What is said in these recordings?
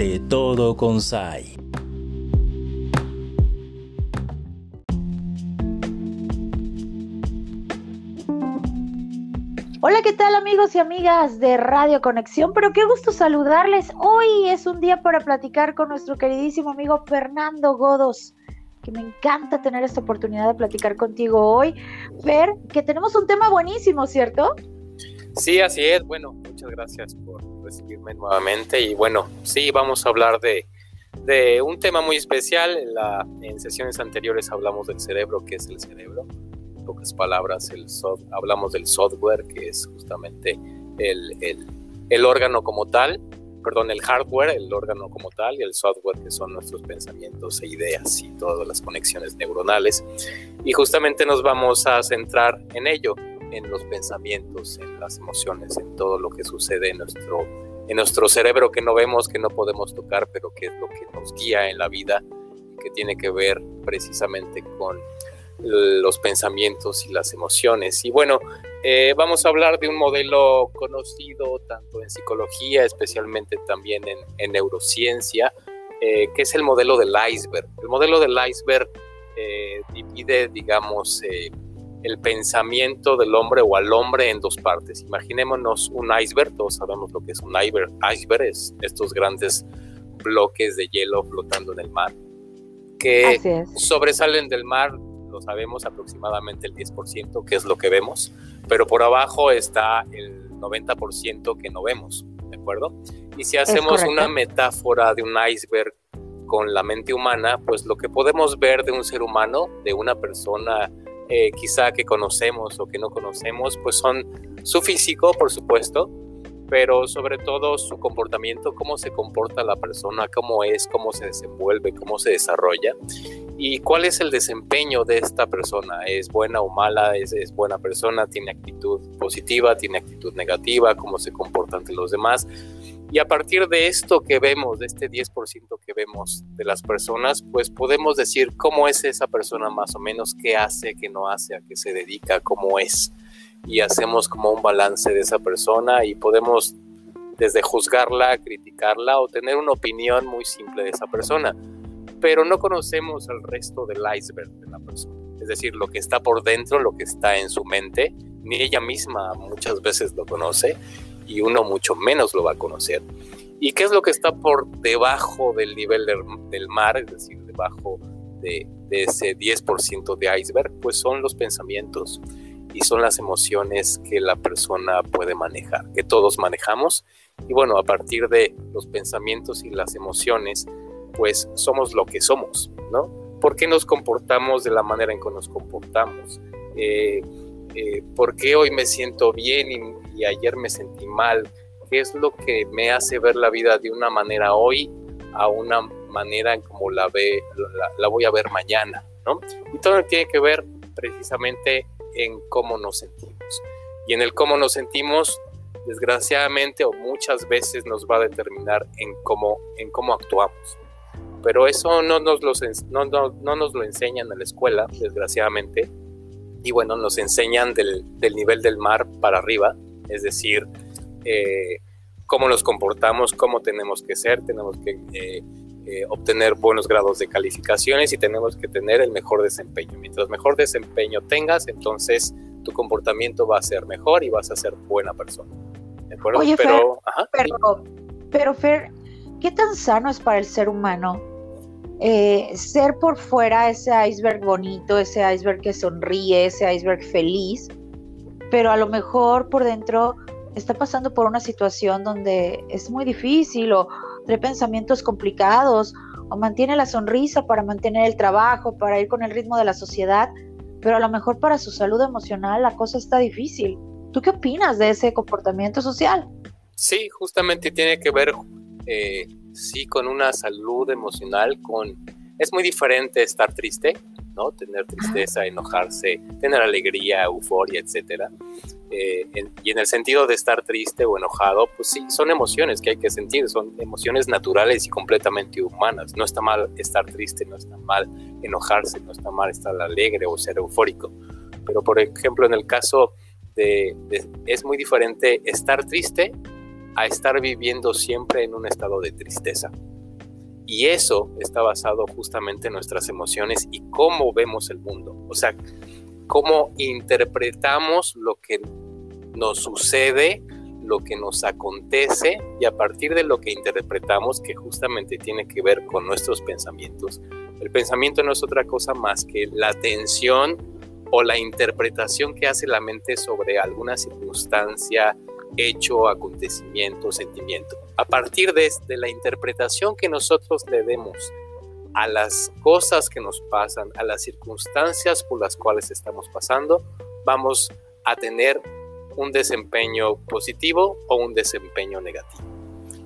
de todo con SAI. Hola, ¿qué tal amigos y amigas de Radio Conexión? Pero qué gusto saludarles. Hoy es un día para platicar con nuestro queridísimo amigo Fernando Godos, que me encanta tener esta oportunidad de platicar contigo hoy. Fer, que tenemos un tema buenísimo, ¿cierto? Sí, así es. Bueno, muchas gracias por recibirme nuevamente. Y bueno, sí, vamos a hablar de, de un tema muy especial. En, la, en sesiones anteriores hablamos del cerebro, que es el cerebro. En pocas palabras, el hablamos del software, que es justamente el, el, el órgano como tal perdón, el hardware, el órgano como tal, y el software, que son nuestros pensamientos e ideas y todas las conexiones neuronales. Y justamente nos vamos a centrar en ello en los pensamientos, en las emociones, en todo lo que sucede en nuestro, en nuestro cerebro que no vemos, que no podemos tocar, pero que es lo que nos guía en la vida que tiene que ver precisamente con los pensamientos y las emociones. Y bueno, eh, vamos a hablar de un modelo conocido tanto en psicología, especialmente también en, neurociencia, eh, que es el modelo del iceberg. El modelo del iceberg eh, divide, digamos, el pensamiento del hombre o al hombre en dos partes. Imaginémonos un iceberg, todos sabemos lo que es un iceberg, iceberg es estos grandes bloques de hielo flotando en el mar, que sobresalen del mar, lo sabemos aproximadamente el 10%, que es lo que vemos, pero por abajo está el 90% que no vemos, ¿de acuerdo? Y si hacemos una metáfora de un iceberg con la mente humana, pues lo que podemos ver de un ser humano, de una persona eh, quizá que conocemos o que no conocemos, pues son su físico, por supuesto, pero sobre todo su comportamiento, cómo se comporta la persona, cómo es, cómo se desenvuelve, cómo se desarrolla y cuál es el desempeño de esta persona. ¿Es buena o mala? ¿Es, es buena persona? ¿Tiene actitud positiva? ¿Tiene actitud negativa? ¿Cómo se comporta ante los demás? Y a partir de esto que vemos, de este 10% que vemos de las personas, pues podemos decir cómo es esa persona más o menos, qué hace, qué no hace, a qué se dedica, cómo es. Y hacemos como un balance de esa persona y podemos desde juzgarla, criticarla o tener una opinión muy simple de esa persona. Pero no conocemos el resto del iceberg de la persona. Es decir, lo que está por dentro, lo que está en su mente, ni ella misma muchas veces lo conoce y uno mucho menos lo va a conocer. ¿Y qué es lo que está por debajo del nivel del, mar, es decir, debajo de, ese 10% de iceberg? Pues son los pensamientos y son las emociones que la persona puede manejar, que todos manejamos. Y bueno, a partir de los pensamientos y las emociones, pues somos lo que somos, ¿no? ¿Por qué nos comportamos de la manera en que nos comportamos? Eh, eh, ¿Por qué hoy me siento bien ayer me sentí mal, qué es lo que me hace ver la vida de una manera hoy a una manera en como la, ve, la, voy a ver mañana, ¿no? Y todo tiene que ver precisamente en cómo nos sentimos. Y en el cómo nos sentimos, desgraciadamente o muchas veces nos va a determinar en cómo, en cómo actuamos. Pero eso no nos, lo, enseñan en la escuela, desgraciadamente. Y bueno, nos enseñan del nivel del mar para arriba, es decir, eh, cómo nos comportamos, cómo tenemos que ser, tenemos que eh, eh, obtener buenos grados de calificaciones y tenemos que tener el mejor desempeño. Mientras mejor desempeño tengas, entonces tu comportamiento va a ser mejor y vas a ser buena persona. ¿De acuerdo? Oye, pero, pero, pero Fer, ¿qué tan sano es para el ser humano ser por fuera ese iceberg bonito, ese iceberg que sonríe, ese iceberg feliz, pero a lo mejor por dentro está pasando por una situación donde es muy difícil o de pensamientos complicados o mantiene la sonrisa para mantener el trabajo, para ir con el ritmo de la sociedad, pero a lo mejor para su salud emocional la cosa está difícil. ¿Tú qué opinas de ese comportamiento social? Sí, justamente tiene que ver, eh, sí, con una salud emocional, con... Es muy diferente estar triste Tener tristeza, enojarse, tener alegría, euforia, etcétera. Eh, y en el sentido de estar triste o enojado, pues sí, son emociones que hay que sentir, son emociones naturales y completamente humanas. No está mal estar triste, no está mal enojarse, no está mal estar alegre o ser eufórico. Pero por ejemplo, en el caso de, es muy diferente estar triste a estar viviendo siempre en un estado de tristeza. Y eso está basado justamente en nuestras emociones y cómo vemos el mundo. O sea, cómo interpretamos lo que nos sucede, lo que nos acontece y a partir de lo que interpretamos, que justamente tiene que ver con nuestros pensamientos. El pensamiento no es otra cosa más que la atención o la interpretación que hace la mente sobre alguna circunstancia, hecho, acontecimiento, sentimiento. A partir de, la interpretación que nosotros le demos a las cosas que nos pasan, a las circunstancias por las cuales estamos pasando, vamos a tener un desempeño positivo o un desempeño negativo.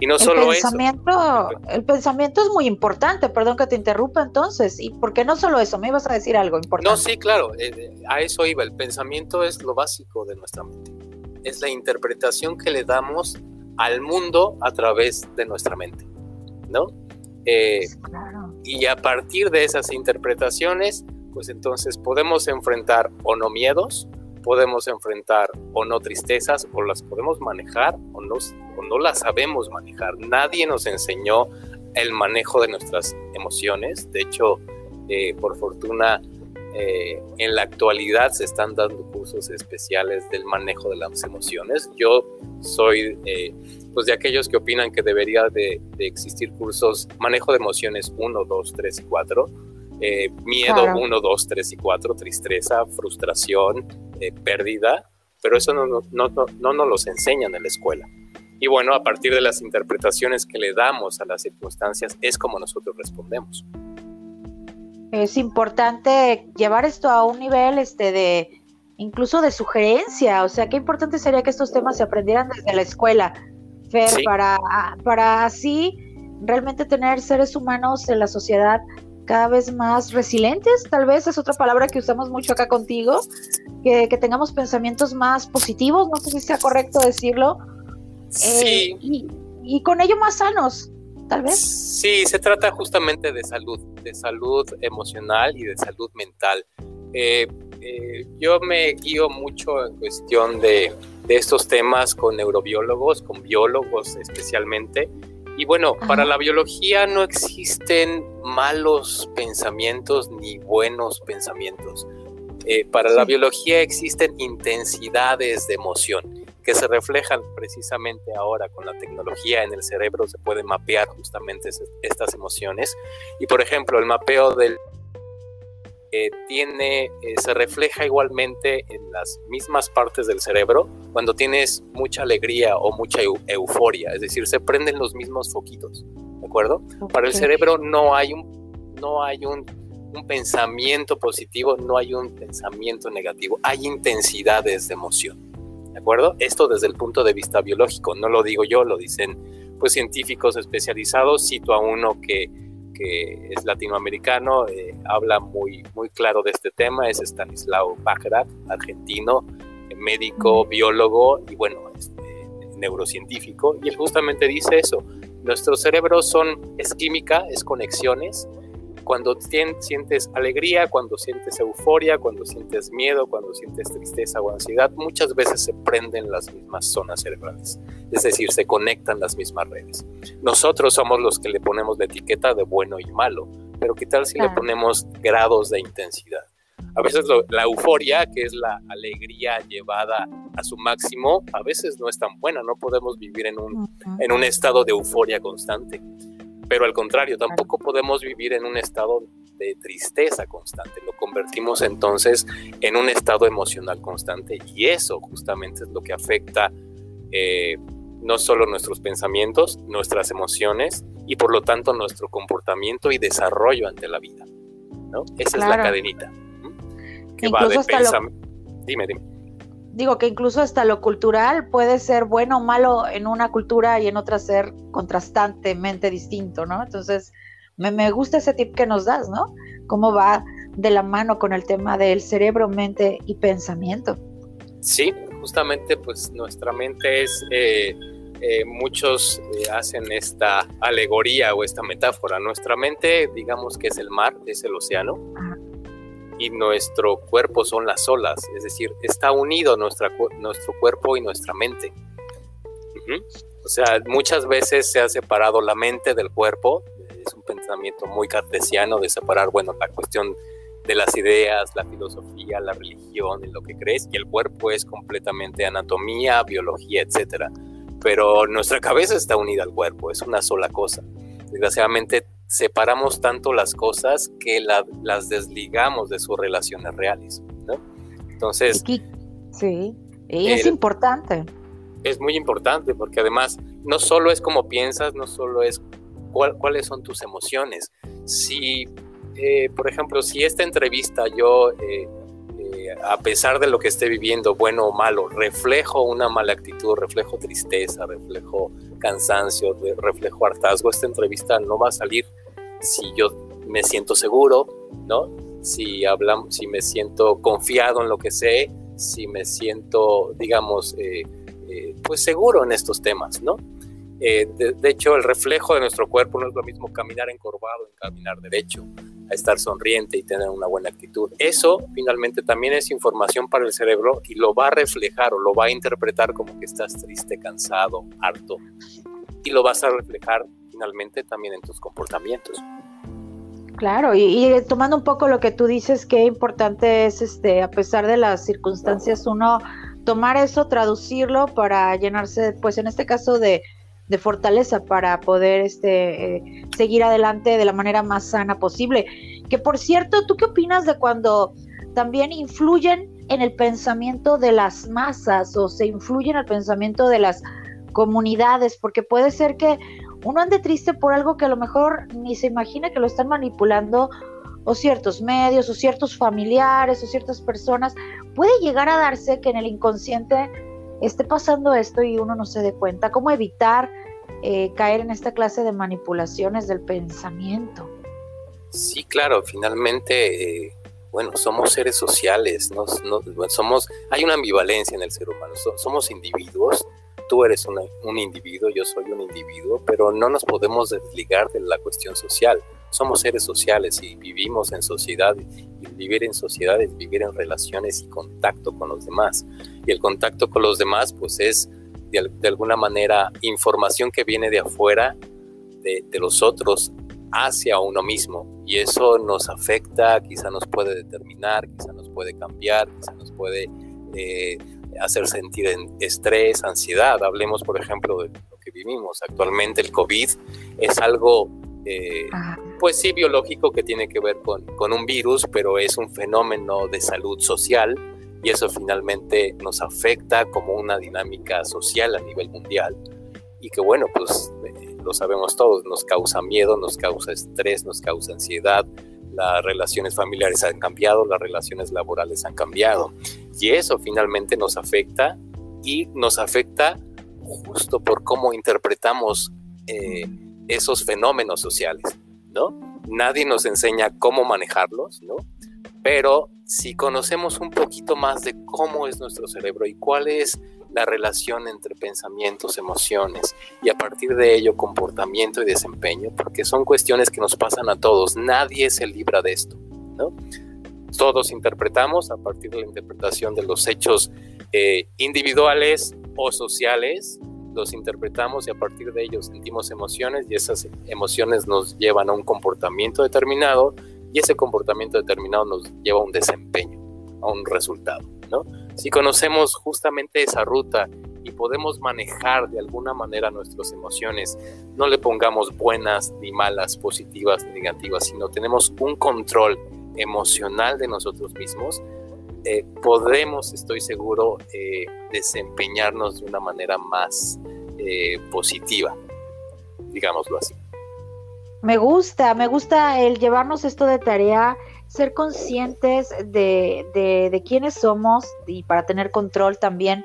Y no solo pensamiento, eso. El pensamiento es muy importante, perdón que te interrumpa entonces. ¿Y por qué no solo eso? ¿Me ibas a decir algo importante? No, sí, claro, eh, eh, a eso iba. El pensamiento es lo básico de nuestra mente. Es la interpretación que le damos al mundo a través de nuestra mente, ¿no? Eh, claro. Y a partir de esas interpretaciones, pues entonces podemos enfrentar o no miedos, podemos enfrentar o no tristezas, o las podemos manejar o no, o no las sabemos manejar. Nadie nos enseñó el manejo de nuestras emociones. De hecho, eh, por fortuna, eh, en la actualidad se están dando cursos especiales del manejo de las emociones. Yo soy eh, pues de aquellos que opinan que debería de, de, existir cursos manejo de emociones 1, 2, 3 y 4 eh, miedo 1, 2, 3 y 4, tristeza, frustración, eh, pérdida, pero eso no, no, no, no nos los enseñan en la escuela. Y bueno, a partir de las interpretaciones que le damos a las circunstancias es como nosotros respondemos. Es importante llevar esto a un nivel este de incluso de sugerencia, o sea, qué importante sería que estos temas se aprendieran desde la escuela, Fer, para, para así realmente tener seres humanos en la sociedad cada vez más resilientes, tal vez es otra palabra que usamos mucho acá contigo, que, tengamos pensamientos más positivos, no sé si sea correcto decirlo, sí. Eh, y, con ello más sanos, tal vez. Sí, se trata justamente de salud, de salud emocional y de salud mental. Eh, eh, yo me guío mucho en cuestión de, de estos temas con neurobiólogos, con biólogos especialmente, y bueno, para la biología no existen malos pensamientos ni buenos pensamientos. Eh, para la biología existen intensidades de emoción que se reflejan precisamente ahora con la tecnología en el cerebro, se puede mapear justamente estas emociones. Y por ejemplo, el mapeo del eh, tiene, eh, se refleja igualmente en las mismas partes del cerebro cuando tienes mucha alegría o mucha euforia, es decir, se prenden los mismos foquitos, ¿de acuerdo? Para el cerebro no hay un, no hay un, un pensamiento positivo, no hay un pensamiento negativo, hay intensidades de emoción, ¿de acuerdo? Esto desde el punto de vista biológico, no lo digo yo, lo dicen pues científicos especializados, cito a uno que que es latinoamericano, eh, habla muy, muy claro de este tema, es Stanislao Bachrach, argentino, médico, biólogo y bueno, este, neurocientífico, y él justamente dice eso, nuestros cerebros son, es química, es conexiones, cuando sientes alegría, cuando sientes euforia, cuando sientes miedo, cuando sientes tristeza o ansiedad, muchas veces se prenden las mismas zonas cerebrales, es decir, se conectan las mismas redes. Nosotros somos los que le ponemos la etiqueta de bueno y malo, pero ¿qué tal si le ponemos grados de intensidad? A veces la euforia, que es la alegría llevada a su máximo, a veces no es tan buena, no podemos vivir en un, en un estado de euforia constante pero al contrario, tampoco podemos vivir en un estado de tristeza constante, lo convertimos entonces en un estado emocional constante y eso justamente es lo que afecta eh, no solo nuestros pensamientos, nuestras emociones y por lo tanto nuestro comportamiento y desarrollo ante la vida. ¿no? Esa es la cadenita que va de pensamiento. Dime, dime digo que incluso hasta lo cultural puede ser bueno o malo en una cultura y en otra ser contrastantemente distinto, ¿no? Entonces, me, gusta ese tip que nos das, ¿no? Cómo va de la mano con el tema del cerebro, mente y pensamiento. Sí, justamente pues nuestra mente es, eh, eh, muchos eh, hacen esta alegoría o esta metáfora. Nuestra mente, digamos que es el mar, es el océano y nuestro cuerpo son las olas, es decir, está unido nuestra, nuestro cuerpo y nuestra mente. O sea, muchas veces se ha separado la mente del cuerpo, es un pensamiento muy cartesiano de separar, bueno, la cuestión de las ideas, la filosofía, la religión, en lo que crees, y el cuerpo es completamente anatomía, biología, etcétera. Pero nuestra cabeza está unida al cuerpo, es una sola cosa. Desgraciadamente separamos tanto las cosas que las desligamos de sus relaciones reales, ¿no? Entonces... Sí, es importante. Es muy importante porque además no solo es como piensas, no solo es cuáles son tus emociones. Si, eh, por ejemplo, si esta entrevista yo, eh, eh, a pesar de lo que esté viviendo, bueno o malo, reflejo una mala actitud, reflejo tristeza, reflejo cansancio, reflejo hartazgo, esta entrevista no va a salir si yo me siento seguro, ¿no? Si, hablamos, si me siento confiado en lo que sé, si me siento, digamos, pues seguro en estos temas, ¿no? Eh, de, hecho, el reflejo de nuestro cuerpo no es lo mismo caminar encorvado en caminar derecho, a estar sonriente y tener una buena actitud. Eso finalmente también es información para el cerebro y lo va a reflejar o lo va a interpretar como que estás triste, cansado, harto. Y lo vas a reflejar finalmente también en tus comportamientos. Claro, y, tomando un poco lo que tú dices, qué importante es, este, a pesar de las circunstancias, uno tomar eso, traducirlo para llenarse, pues en este caso de, de fortaleza para poder este, eh, seguir adelante de la manera más sana posible. Que por cierto, ¿tú qué opinas de cuando también influyen en el pensamiento de las masas o se influye en el pensamiento de las comunidades? Porque puede ser que uno ande triste por algo que a lo mejor ni se imagina que lo están manipulando o ciertos medios o ciertos familiares o ciertas personas. Puede llegar a darse que en el inconsciente esté pasando esto y uno no se dé cuenta. ¿Cómo evitar eh, caer en esta clase de manipulaciones del pensamiento? Sí, claro, finalmente, eh, bueno, somos seres sociales, no, somos, hay una ambivalencia en el ser humano, somos individuos, tú eres un individuo, yo soy un individuo, pero no nos podemos desligar de la cuestión social. Somos seres sociales y vivimos en sociedad y vivir en sociedad es vivir en relaciones y contacto con los demás. Y el contacto con los demás pues es de, alguna manera información que viene de afuera de, los otros hacia uno mismo y eso nos afecta, quizá nos puede determinar, quizá nos puede cambiar, quizá nos puede eh, hacer sentir estrés, ansiedad. Hablemos, por ejemplo, de lo que vivimos actualmente. El COVID es algo, eh, pues sí, biológico que tiene que ver con, con, un virus, pero es un fenómeno de salud social y eso finalmente nos afecta como una dinámica social a nivel mundial. Y que bueno, pues eh, lo sabemos todos, nos causa miedo, nos causa estrés, nos causa ansiedad, las relaciones familiares han cambiado, las relaciones laborales han cambiado. Y eso finalmente nos afecta y nos afecta justo por cómo interpretamos eh, esos fenómenos sociales, ¿no? Nadie nos enseña cómo manejarlos, ¿no? Pero si conocemos un poquito más de cómo es nuestro cerebro y cuál es la relación entre pensamientos, emociones y a partir de ello comportamiento y desempeño, porque son cuestiones que nos pasan a todos, nadie se libra de esto, ¿no? Todos interpretamos a partir de la interpretación de los hechos eh, individuales o sociales, los interpretamos y a partir de ellos sentimos emociones y esas emociones nos llevan a un comportamiento determinado y ese comportamiento determinado nos lleva a un desempeño, a un resultado, ¿no? Si conocemos justamente esa ruta y podemos manejar de alguna manera nuestras emociones, no le pongamos buenas ni malas, positivas ni negativas, sino tenemos un control emocional de nosotros mismos, eh, podemos, estoy seguro, eh, desempeñarnos de una manera más eh, positiva, digámoslo así. Me gusta, me gusta el llevarnos esto de tarea, ser conscientes de, de, de, quiénes somos y para tener control también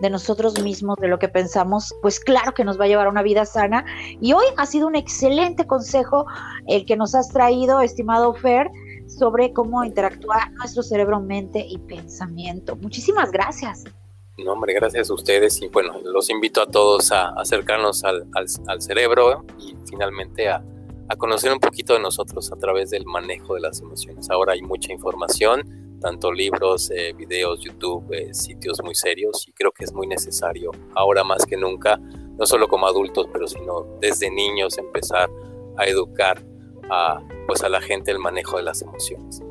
de nosotros mismos, de lo que pensamos, pues claro que nos va a llevar a una vida sana. Y hoy ha sido un excelente consejo el que nos has traído, estimado Fer, sobre cómo interactúa nuestro cerebro, mente y pensamiento. Muchísimas gracias. No, hombre, gracias a ustedes y bueno, los invito a todos a acercarnos al, al cerebro y finalmente a a conocer un poquito de nosotros a través del manejo de las emociones. Ahora hay mucha información, tanto libros, eh, videos, YouTube, eh, sitios muy serios y creo que es muy necesario ahora más que nunca, no solo como adultos, pero sino desde niños empezar a educar a, pues a la gente el manejo de las emociones.